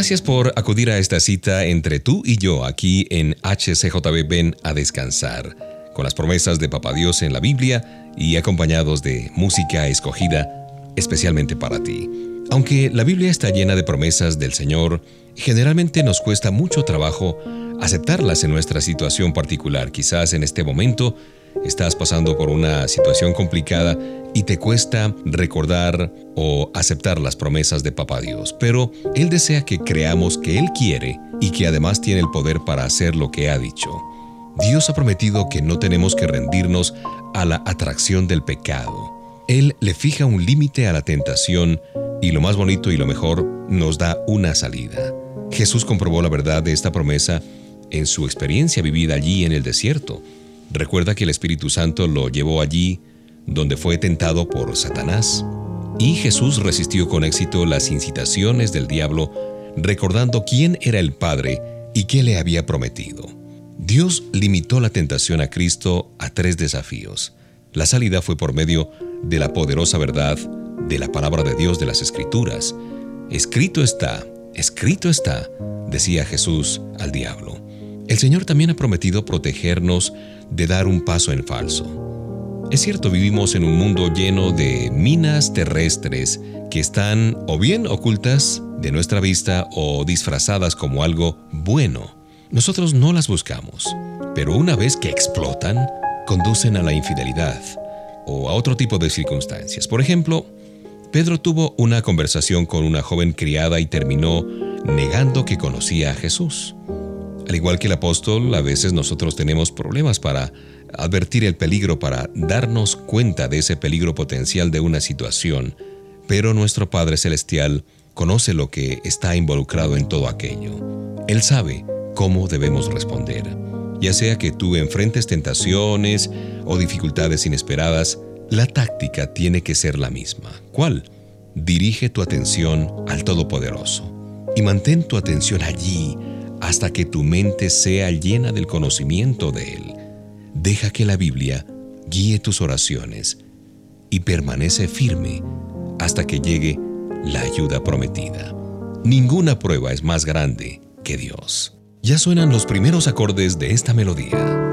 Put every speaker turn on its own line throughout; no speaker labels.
Gracias por acudir a esta cita entre tú y yo aquí en HCJB Ven a Descansar, con las promesas de Papá Dios en la Biblia y acompañados de música escogida especialmente para ti. Aunque la Biblia está llena de promesas del Señor, generalmente nos cuesta mucho trabajo aceptarlas en nuestra situación particular. Quizás en este momento estás pasando por una situación complicada y te cuesta recordar o aceptar las promesas de Papá Dios, pero Él desea que creamos que Él quiere y que además tiene el poder para hacer lo que ha dicho. Dios ha prometido que no tenemos que rendirnos a la atracción del pecado. Él le fija un límite a la tentación y lo más bonito y lo mejor nos da una salida. Jesús comprobó la verdad de esta promesa en su experiencia vivida allí en el desierto. Recuerda que el Espíritu Santo lo llevó allí donde fue tentado por Satanás. Y Jesús resistió con éxito las incitaciones del diablo, recordando quién era el Padre y qué le había prometido. Dios limitó la tentación a Cristo a tres desafíos. La salida fue por medio de la poderosa verdad de la palabra de Dios de las Escrituras. Escrito está, escrito está, decía Jesús al diablo. El Señor también ha prometido protegernos de dar un paso en falso. Es cierto, vivimos en un mundo lleno de minas terrestres que están o bien ocultas de nuestra vista o disfrazadas como algo bueno. Nosotros no las buscamos, pero una vez que explotan, conducen a la infidelidad o a otro tipo de circunstancias. Por ejemplo, Pedro tuvo una conversación con una joven criada y terminó negando que conocía a Jesús. Al igual que el apóstol, a veces nosotros tenemos problemas para advertir el peligro, para darnos cuenta de ese peligro potencial de una situación, pero nuestro Padre Celestial conoce lo que está involucrado en todo aquello. Él sabe cómo debemos responder. Ya sea que tú enfrentes tentaciones o dificultades inesperadas, la táctica tiene que ser la misma. ¿Cuál? Dirige tu atención al Todopoderoso y mantén tu atención allí hasta que tu mente sea llena del conocimiento de Él. Deja que la Biblia guíe tus oraciones y permanece firme hasta que llegue la ayuda prometida. Ninguna prueba es más grande que Dios. Ya suenan los primeros acordes de esta melodía.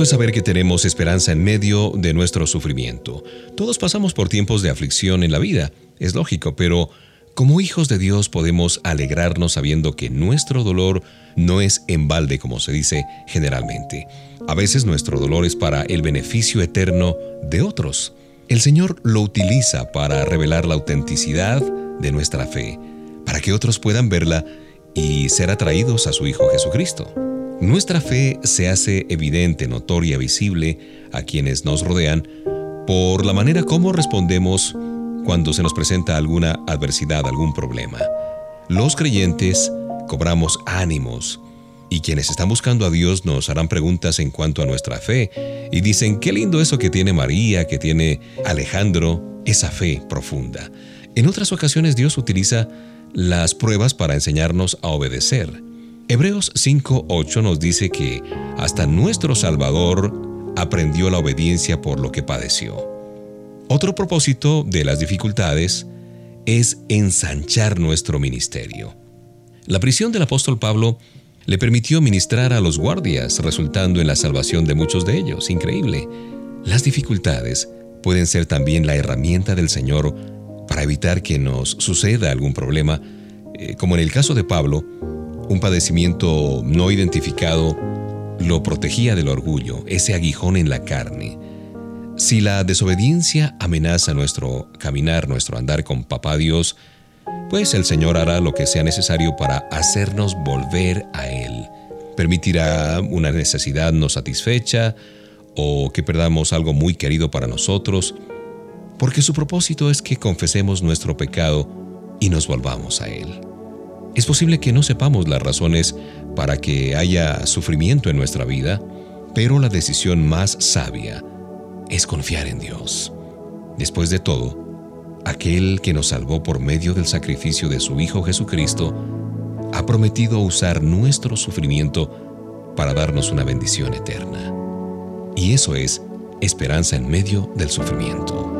Es saber que tenemos esperanza en medio de nuestro sufrimiento. Todos pasamos por tiempos de aflicción en la vida, es lógico, pero como hijos de Dios podemos alegrarnos sabiendo que nuestro dolor no es en balde como se dice generalmente. A veces nuestro dolor es para el beneficio eterno de otros. El Señor lo utiliza para revelar la autenticidad de nuestra fe, para que otros puedan verla y ser atraídos a su Hijo Jesucristo. Nuestra fe se hace evidente, notoria, visible a quienes nos rodean por la manera como respondemos cuando se nos presenta alguna adversidad, algún problema. Los creyentes cobramos ánimos y quienes están buscando a Dios nos harán preguntas en cuanto a nuestra fe y dicen, qué lindo eso que tiene María, que tiene Alejandro, esa fe profunda. En otras ocasiones Dios utiliza las pruebas para enseñarnos a obedecer. Hebreos 5.8 nos dice que hasta nuestro Salvador aprendió la obediencia por lo que padeció. Otro propósito de las dificultades es ensanchar nuestro ministerio. La prisión del apóstol Pablo le permitió ministrar a los guardias, resultando en la salvación de muchos de ellos. Increíble. Las dificultades pueden ser también la herramienta del Señor para evitar que nos suceda algún problema, eh, como en el caso de Pablo, un padecimiento no identificado lo protegía del orgullo, ese aguijón en la carne. Si la desobediencia amenaza nuestro caminar, nuestro andar con Papá Dios, pues el Señor hará lo que sea necesario para hacernos volver a Él. Permitirá una necesidad no satisfecha o que perdamos algo muy querido para nosotros, porque su propósito es que confesemos nuestro pecado y nos volvamos a Él. Es posible que no sepamos las razones para que haya sufrimiento en nuestra vida, pero la decisión más sabia es confiar en Dios. Después de todo, aquel que nos salvó por medio del sacrificio de su Hijo Jesucristo, ha prometido usar nuestro sufrimiento para darnos una bendición eterna. Y eso es esperanza en medio del sufrimiento.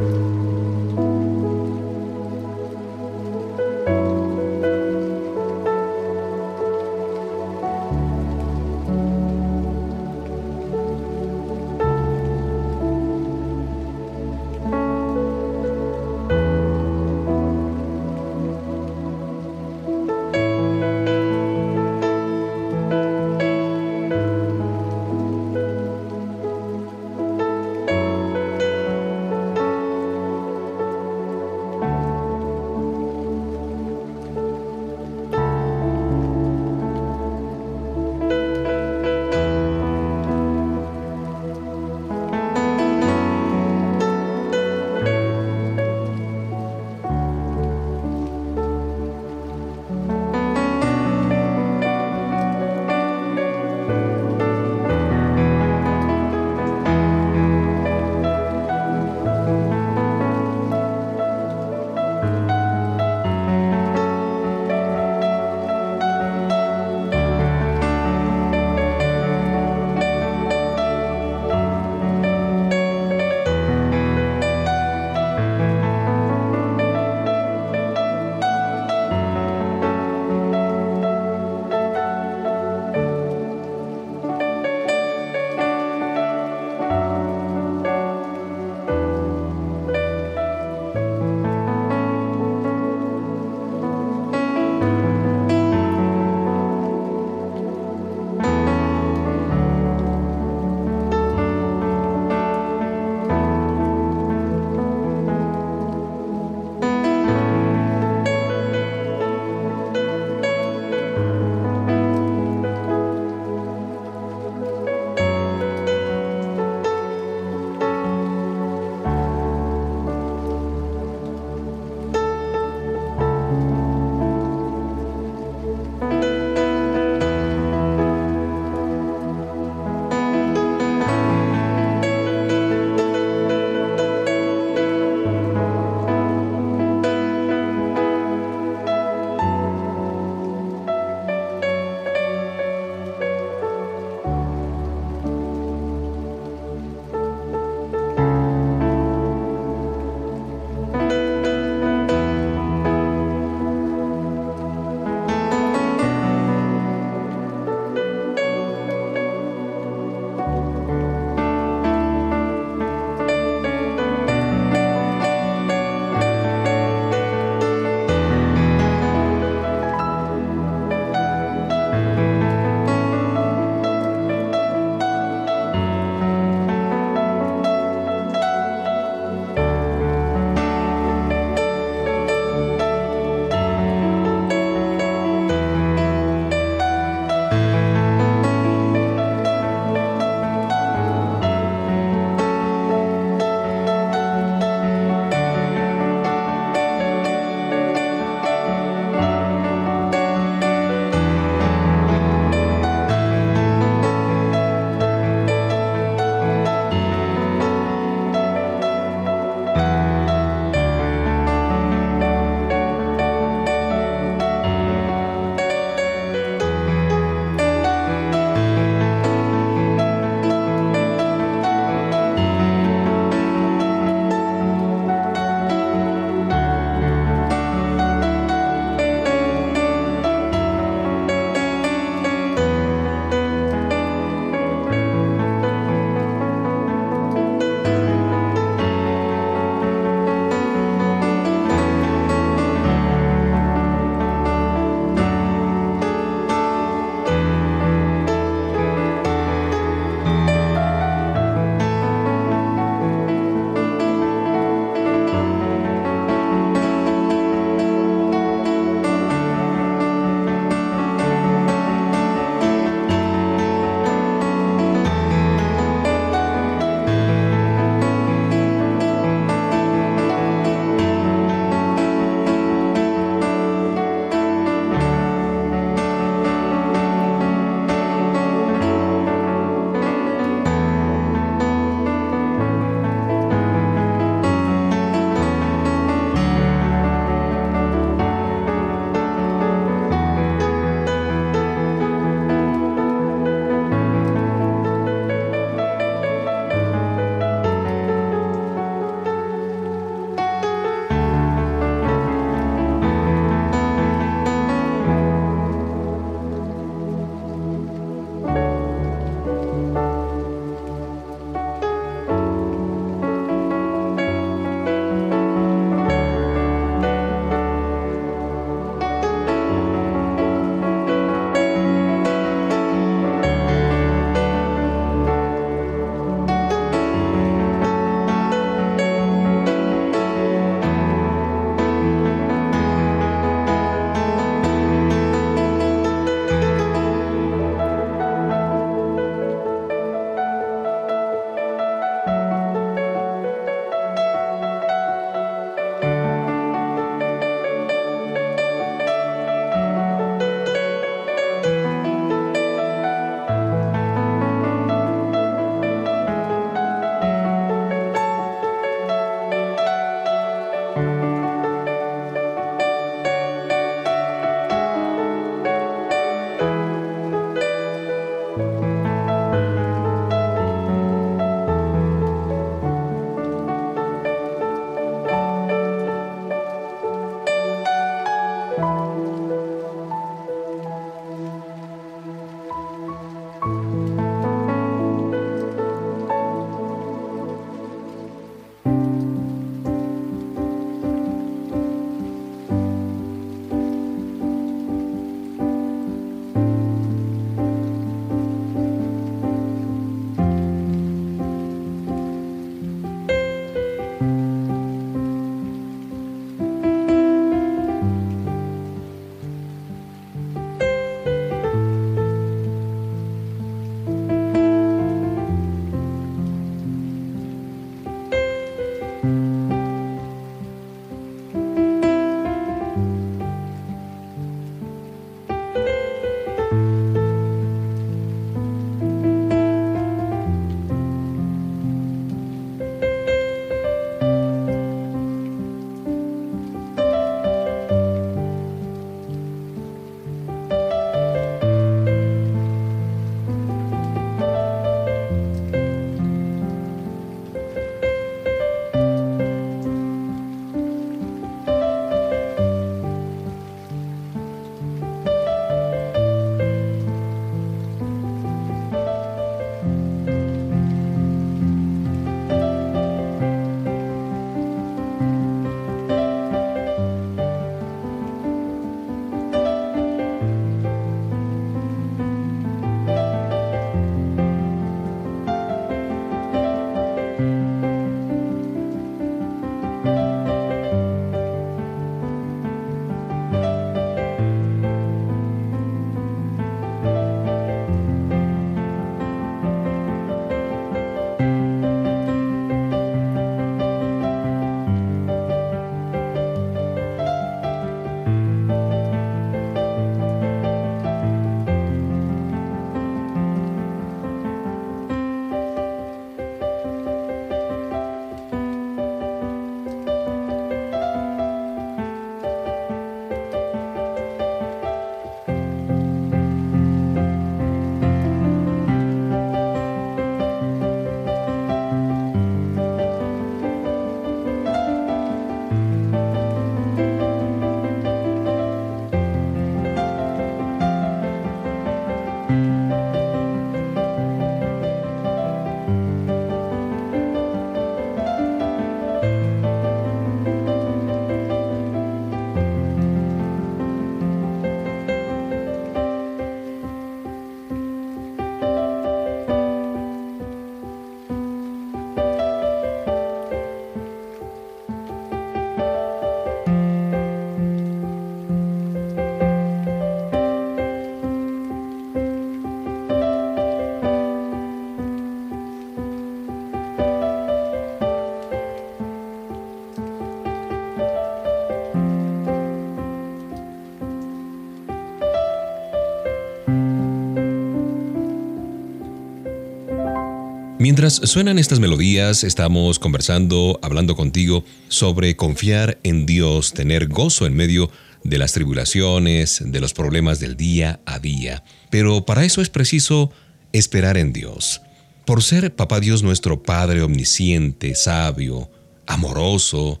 Mientras suenan estas melodías, estamos conversando, hablando contigo sobre confiar en Dios, tener gozo en medio de las tribulaciones, de los problemas del día a día. Pero para eso es preciso esperar en Dios. Por ser Papá Dios nuestro Padre omnisciente, sabio, amoroso,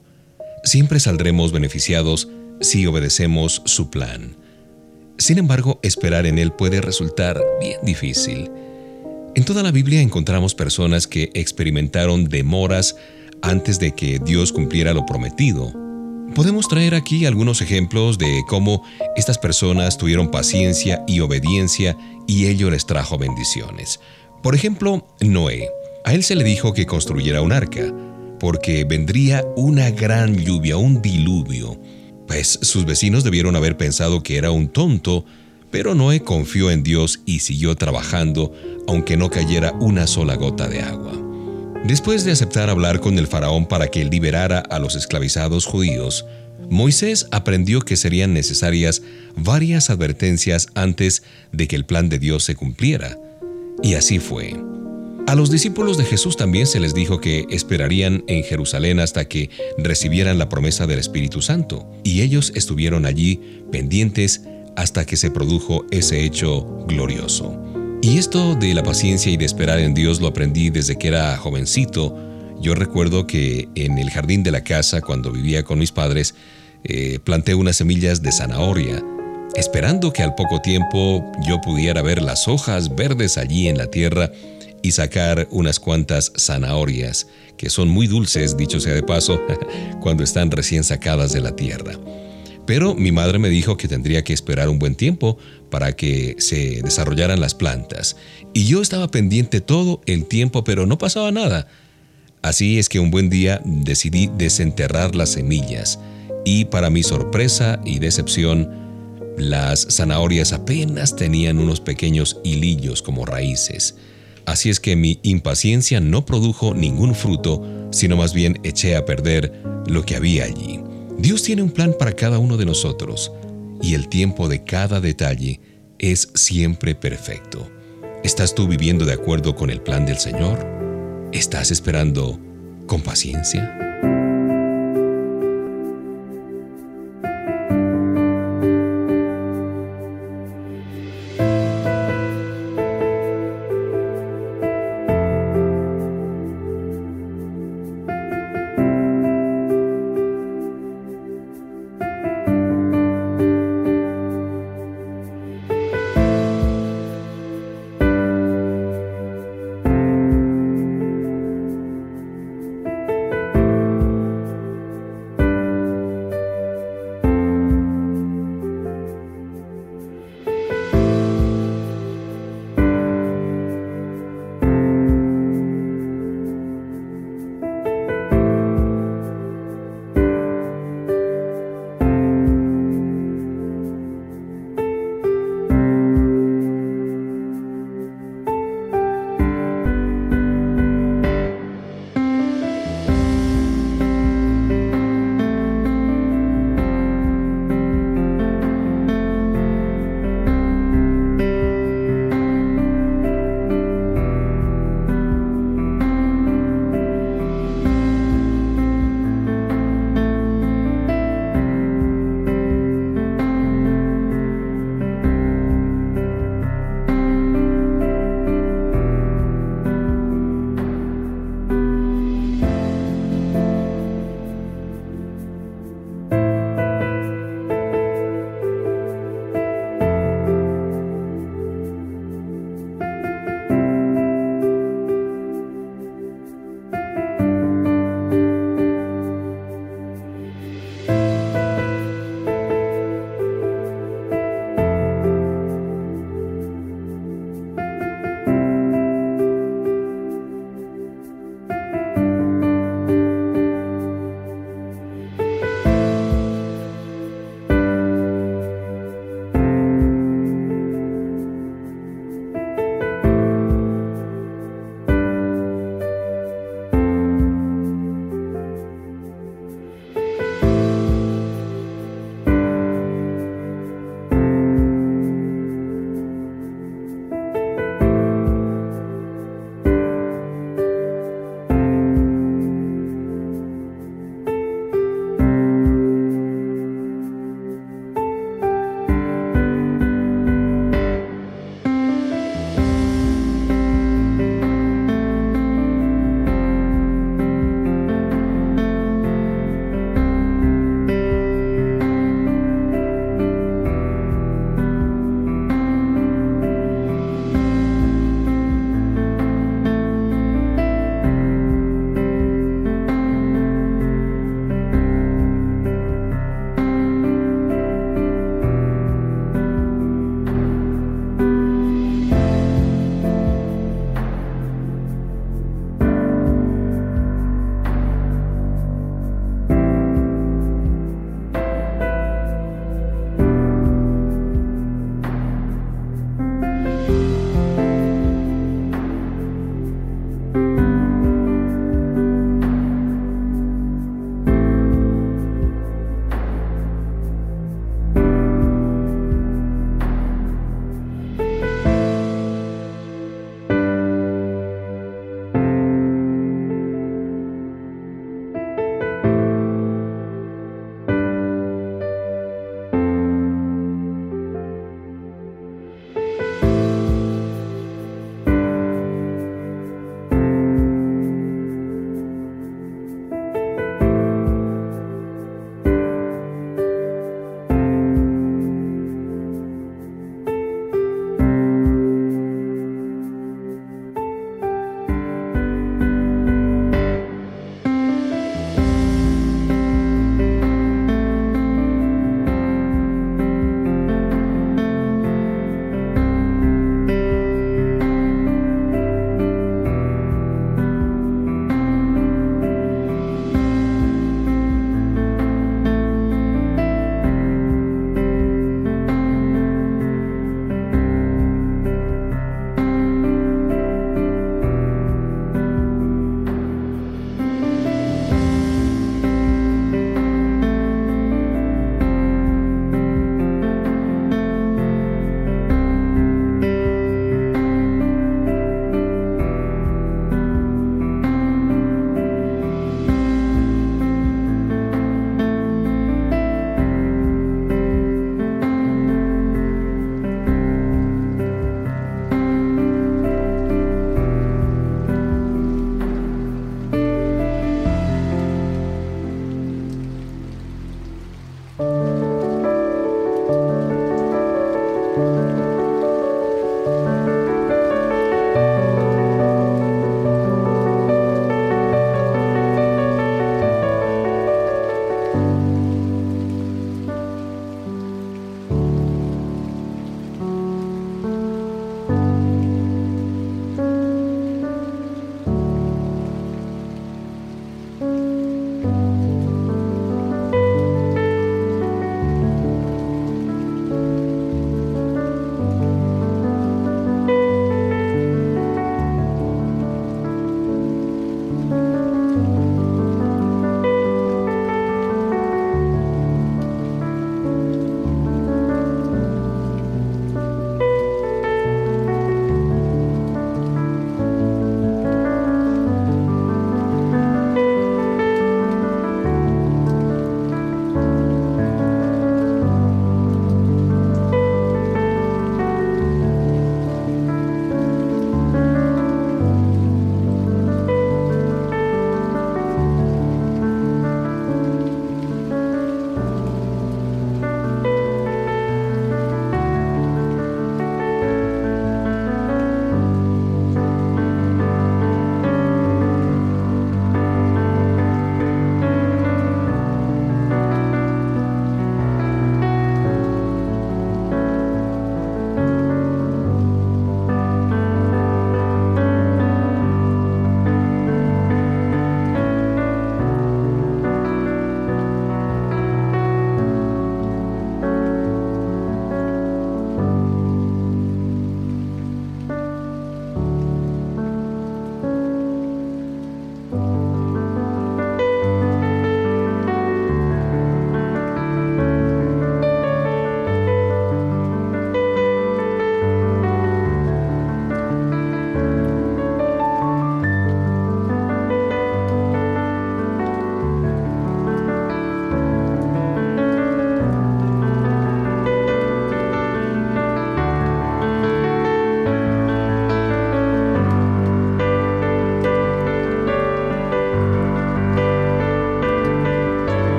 siempre saldremos beneficiados si obedecemos su plan. Sin embargo, esperar en Él puede resultar bien difícil. En toda la Biblia encontramos personas que experimentaron demoras antes de que Dios cumpliera lo prometido. Podemos traer aquí algunos ejemplos de cómo estas personas tuvieron paciencia y obediencia y ello les trajo bendiciones. Por ejemplo, Noé. A él se le dijo que construyera un arca, porque vendría una gran lluvia, un diluvio. Pues sus vecinos debieron haber pensado que era un tonto, pero Noé confió en Dios y siguió trabajando aunque no cayera una sola gota de agua. Después de aceptar hablar con el faraón para que liberara a los esclavizados judíos, Moisés aprendió que serían necesarias varias advertencias antes de que el plan de Dios se cumpliera. Y así fue. A los discípulos de Jesús también se les dijo que esperarían en Jerusalén hasta que recibieran la promesa del Espíritu Santo, y ellos estuvieron allí pendientes hasta que se produjo ese hecho glorioso. Y esto de la paciencia y de esperar en Dios lo aprendí desde que era jovencito. Yo recuerdo que en el jardín de la casa, cuando vivía con mis padres, eh, planté unas semillas de zanahoria, esperando que al poco tiempo yo pudiera ver las hojas verdes allí en la tierra y sacar unas cuantas zanahorias, que son muy dulces, dicho sea de paso, cuando están recién sacadas de la tierra. Pero mi madre me dijo que tendría que esperar un buen tiempo para que se desarrollaran las plantas. Y yo estaba pendiente todo el tiempo, pero no pasaba nada. Así es que un buen día decidí desenterrar las semillas. Y para mi sorpresa y decepción, las zanahorias apenas tenían unos pequeños hilillos como raíces. Así es que mi impaciencia no produjo ningún fruto, sino más bien eché a perder lo que había allí. Dios tiene un plan para cada uno de nosotros y el tiempo de cada detalle es siempre perfecto. ¿Estás tú viviendo de acuerdo con el plan del Señor? ¿Estás esperando con paciencia?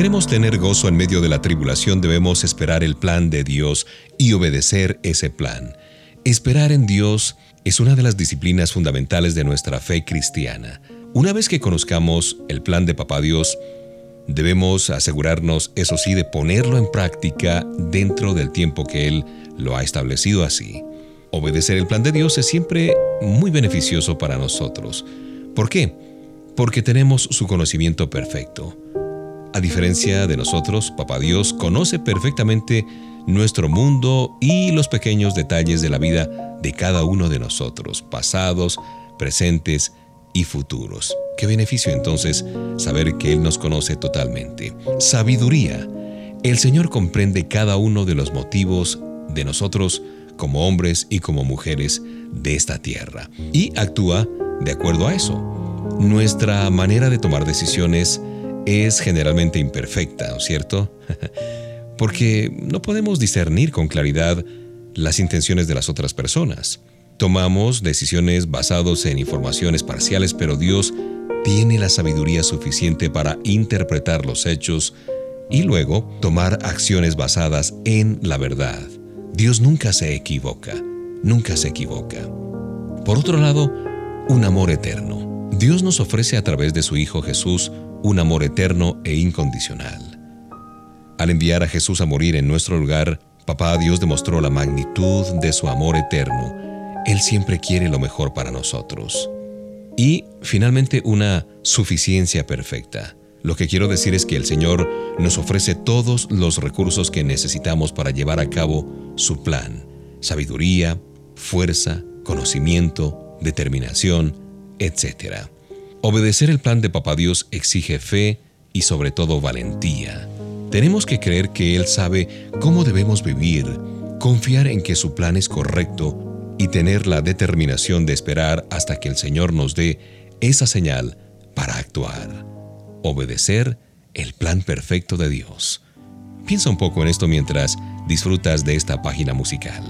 Queremos tener gozo en medio de la tribulación, debemos esperar el plan de Dios y obedecer ese plan. Esperar en Dios es una de las disciplinas fundamentales de nuestra fe cristiana. Una vez que conozcamos el plan de Papá Dios, debemos asegurarnos, eso sí, de ponerlo en práctica dentro del tiempo que Él lo ha establecido así. Obedecer el plan de Dios es siempre muy beneficioso para nosotros. ¿Por qué? Porque tenemos su conocimiento perfecto. A diferencia de nosotros, Papá Dios conoce perfectamente nuestro mundo y los pequeños detalles de la vida de cada uno de nosotros, pasados, presentes y futuros. Qué beneficio entonces saber que Él nos conoce totalmente. Sabiduría. El Señor comprende cada uno de los motivos de nosotros como hombres y como mujeres de esta tierra y actúa de acuerdo a eso. Nuestra manera de tomar decisiones es generalmente imperfecta, ¿cierto? Porque no podemos discernir con claridad las intenciones de las otras personas. Tomamos decisiones basadas en informaciones parciales, pero Dios tiene la sabiduría suficiente para interpretar los hechos y luego tomar acciones basadas en la verdad. Dios nunca se equivoca, nunca se equivoca. Por otro lado, un amor eterno. Dios nos ofrece a través de su Hijo Jesús un amor eterno e incondicional. Al enviar a Jesús a morir en nuestro lugar, Papá Dios demostró la magnitud de su amor eterno. Él siempre quiere lo mejor para nosotros. Y, finalmente, una suficiencia perfecta. Lo que quiero decir es que el Señor nos ofrece todos los recursos que necesitamos para llevar a cabo su plan. Sabiduría, fuerza, conocimiento, determinación, etc. Obedecer el plan de Papá Dios exige fe y sobre todo valentía. Tenemos que creer que Él sabe cómo debemos vivir, confiar en que su plan es correcto y tener la determinación de esperar hasta que el Señor nos dé esa señal para actuar. Obedecer el plan perfecto de Dios. Piensa un poco en esto mientras disfrutas de esta página musical.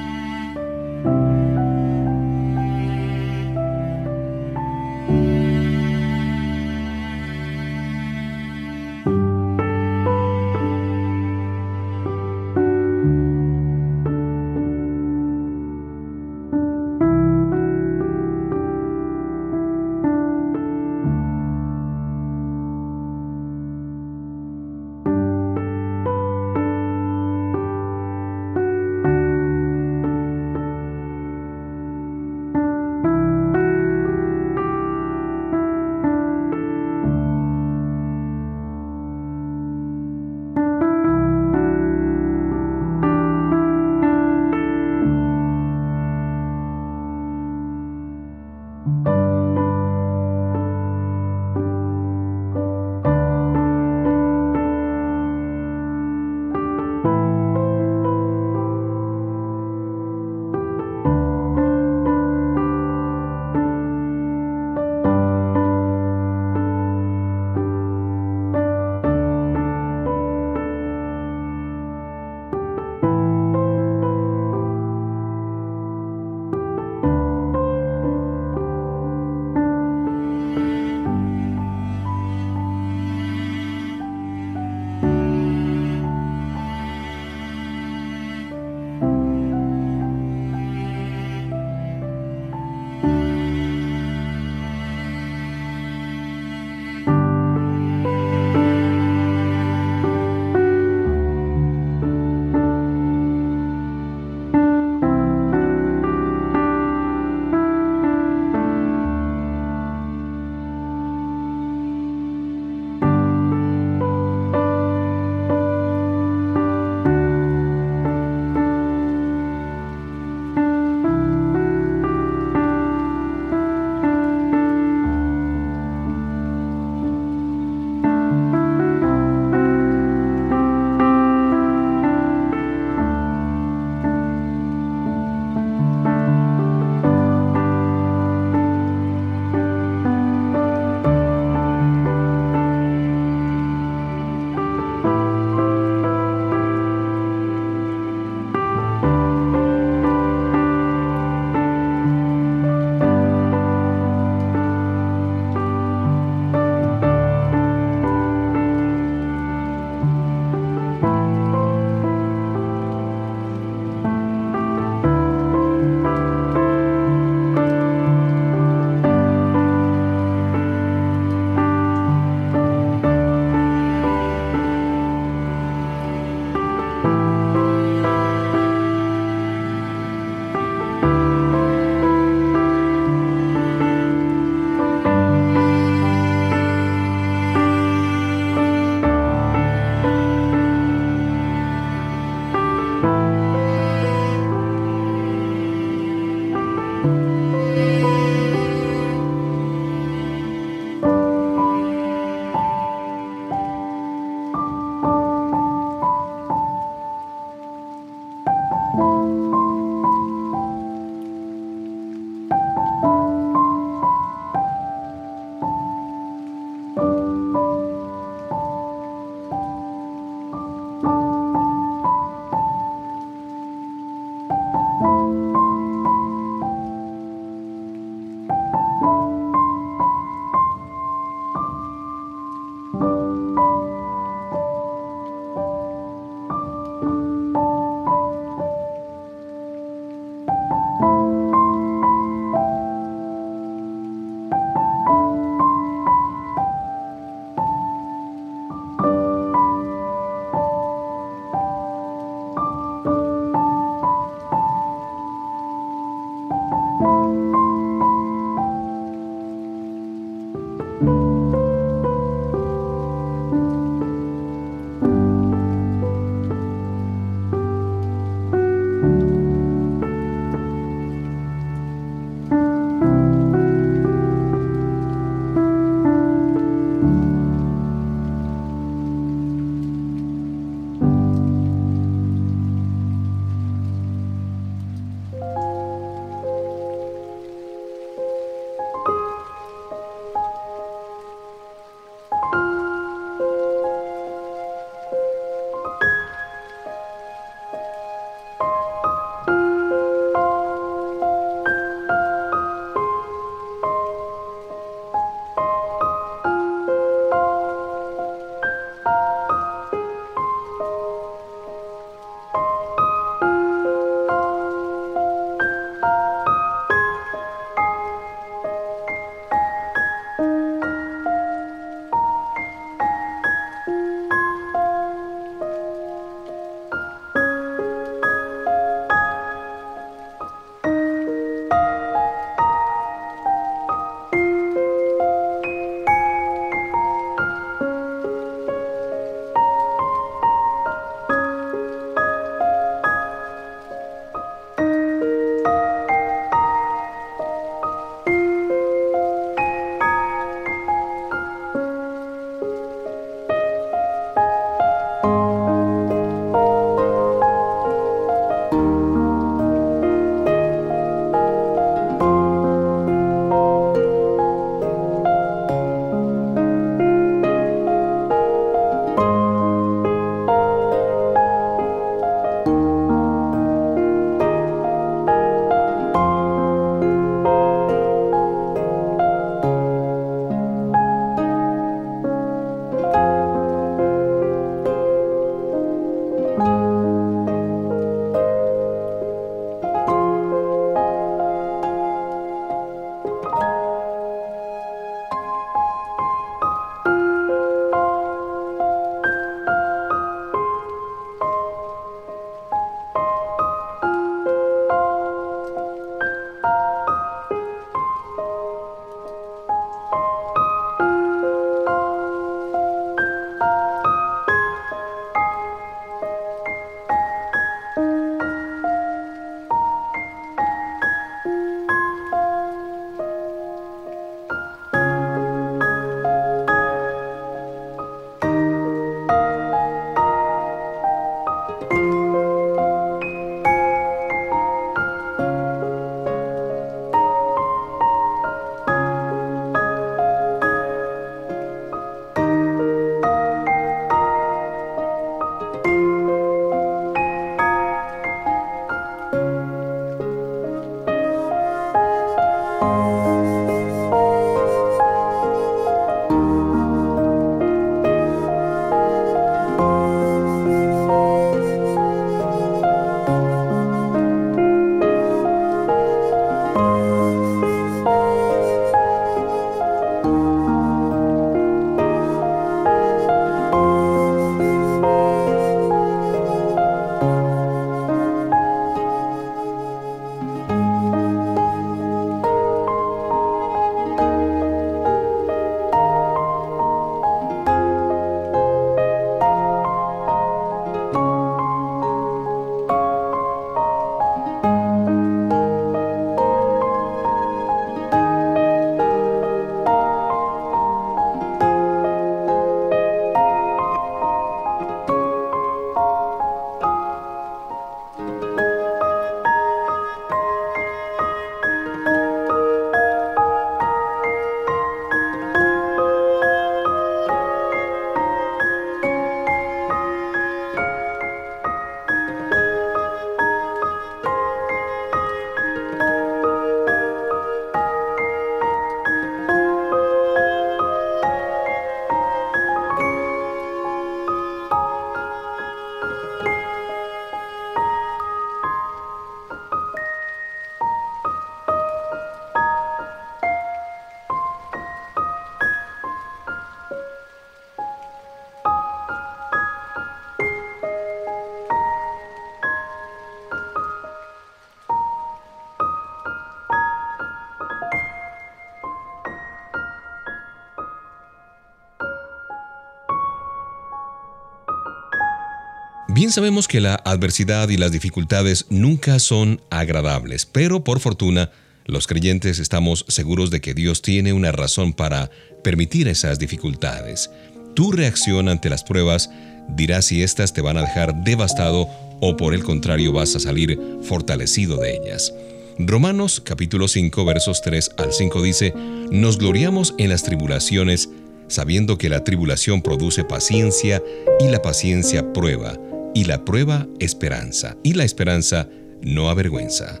Bien sabemos que la adversidad y las dificultades nunca son agradables, pero por fortuna, los creyentes estamos seguros de que Dios tiene una razón para permitir esas dificultades. Tu reacción ante las pruebas dirá si éstas te van a dejar devastado o por el contrario vas a salir fortalecido de ellas. Romanos capítulo 5 versos 3 al 5 dice, Nos gloriamos en las tribulaciones, sabiendo que la tribulación produce paciencia y la paciencia prueba, y la prueba esperanza, y la esperanza no avergüenza.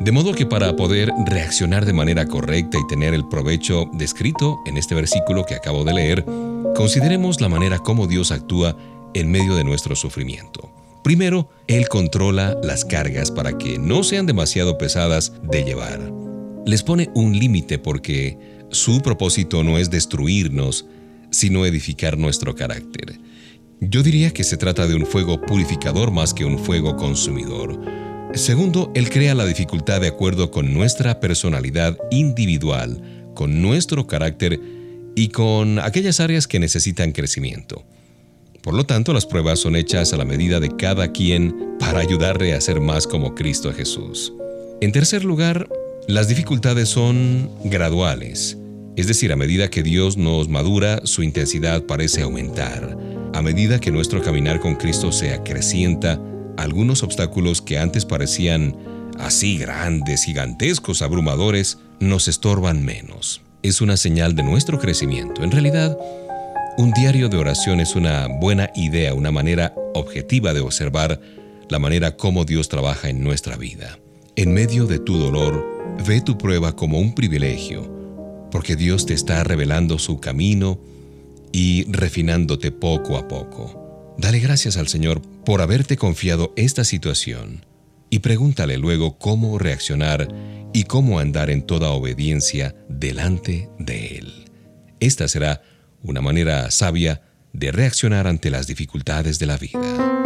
De modo que para poder reaccionar de manera correcta y tener el provecho descrito en este versículo que acabo de leer, consideremos la manera como Dios actúa en medio de nuestro sufrimiento. Primero, Él controla las cargas para que no sean demasiado pesadas de llevar. Les pone un límite porque su propósito no es destruirnos, sino edificar nuestro carácter. Yo diría que se trata de un fuego purificador más que un fuego consumidor. Segundo, Él crea la dificultad de acuerdo con nuestra personalidad individual, con nuestro carácter y con aquellas áreas que necesitan crecimiento. Por lo tanto, las pruebas son hechas a la medida de cada quien para ayudarle a ser más como Cristo Jesús. En tercer lugar, las dificultades son graduales, es decir, a medida que Dios nos madura, su intensidad parece aumentar. A medida que nuestro caminar con Cristo se acrecienta, algunos obstáculos que antes parecían así grandes, gigantescos, abrumadores, nos estorban menos. Es una señal de nuestro crecimiento. En realidad, un diario de oración es una buena idea, una manera objetiva de observar la manera como Dios trabaja en nuestra vida. En medio de tu dolor, ve tu prueba como un privilegio, porque Dios te está revelando su camino y refinándote poco a poco. Dale gracias al Señor por haberte confiado esta situación y pregúntale luego cómo reaccionar y cómo andar en toda obediencia delante de Él. Esta será una manera sabia de reaccionar ante las dificultades de la vida.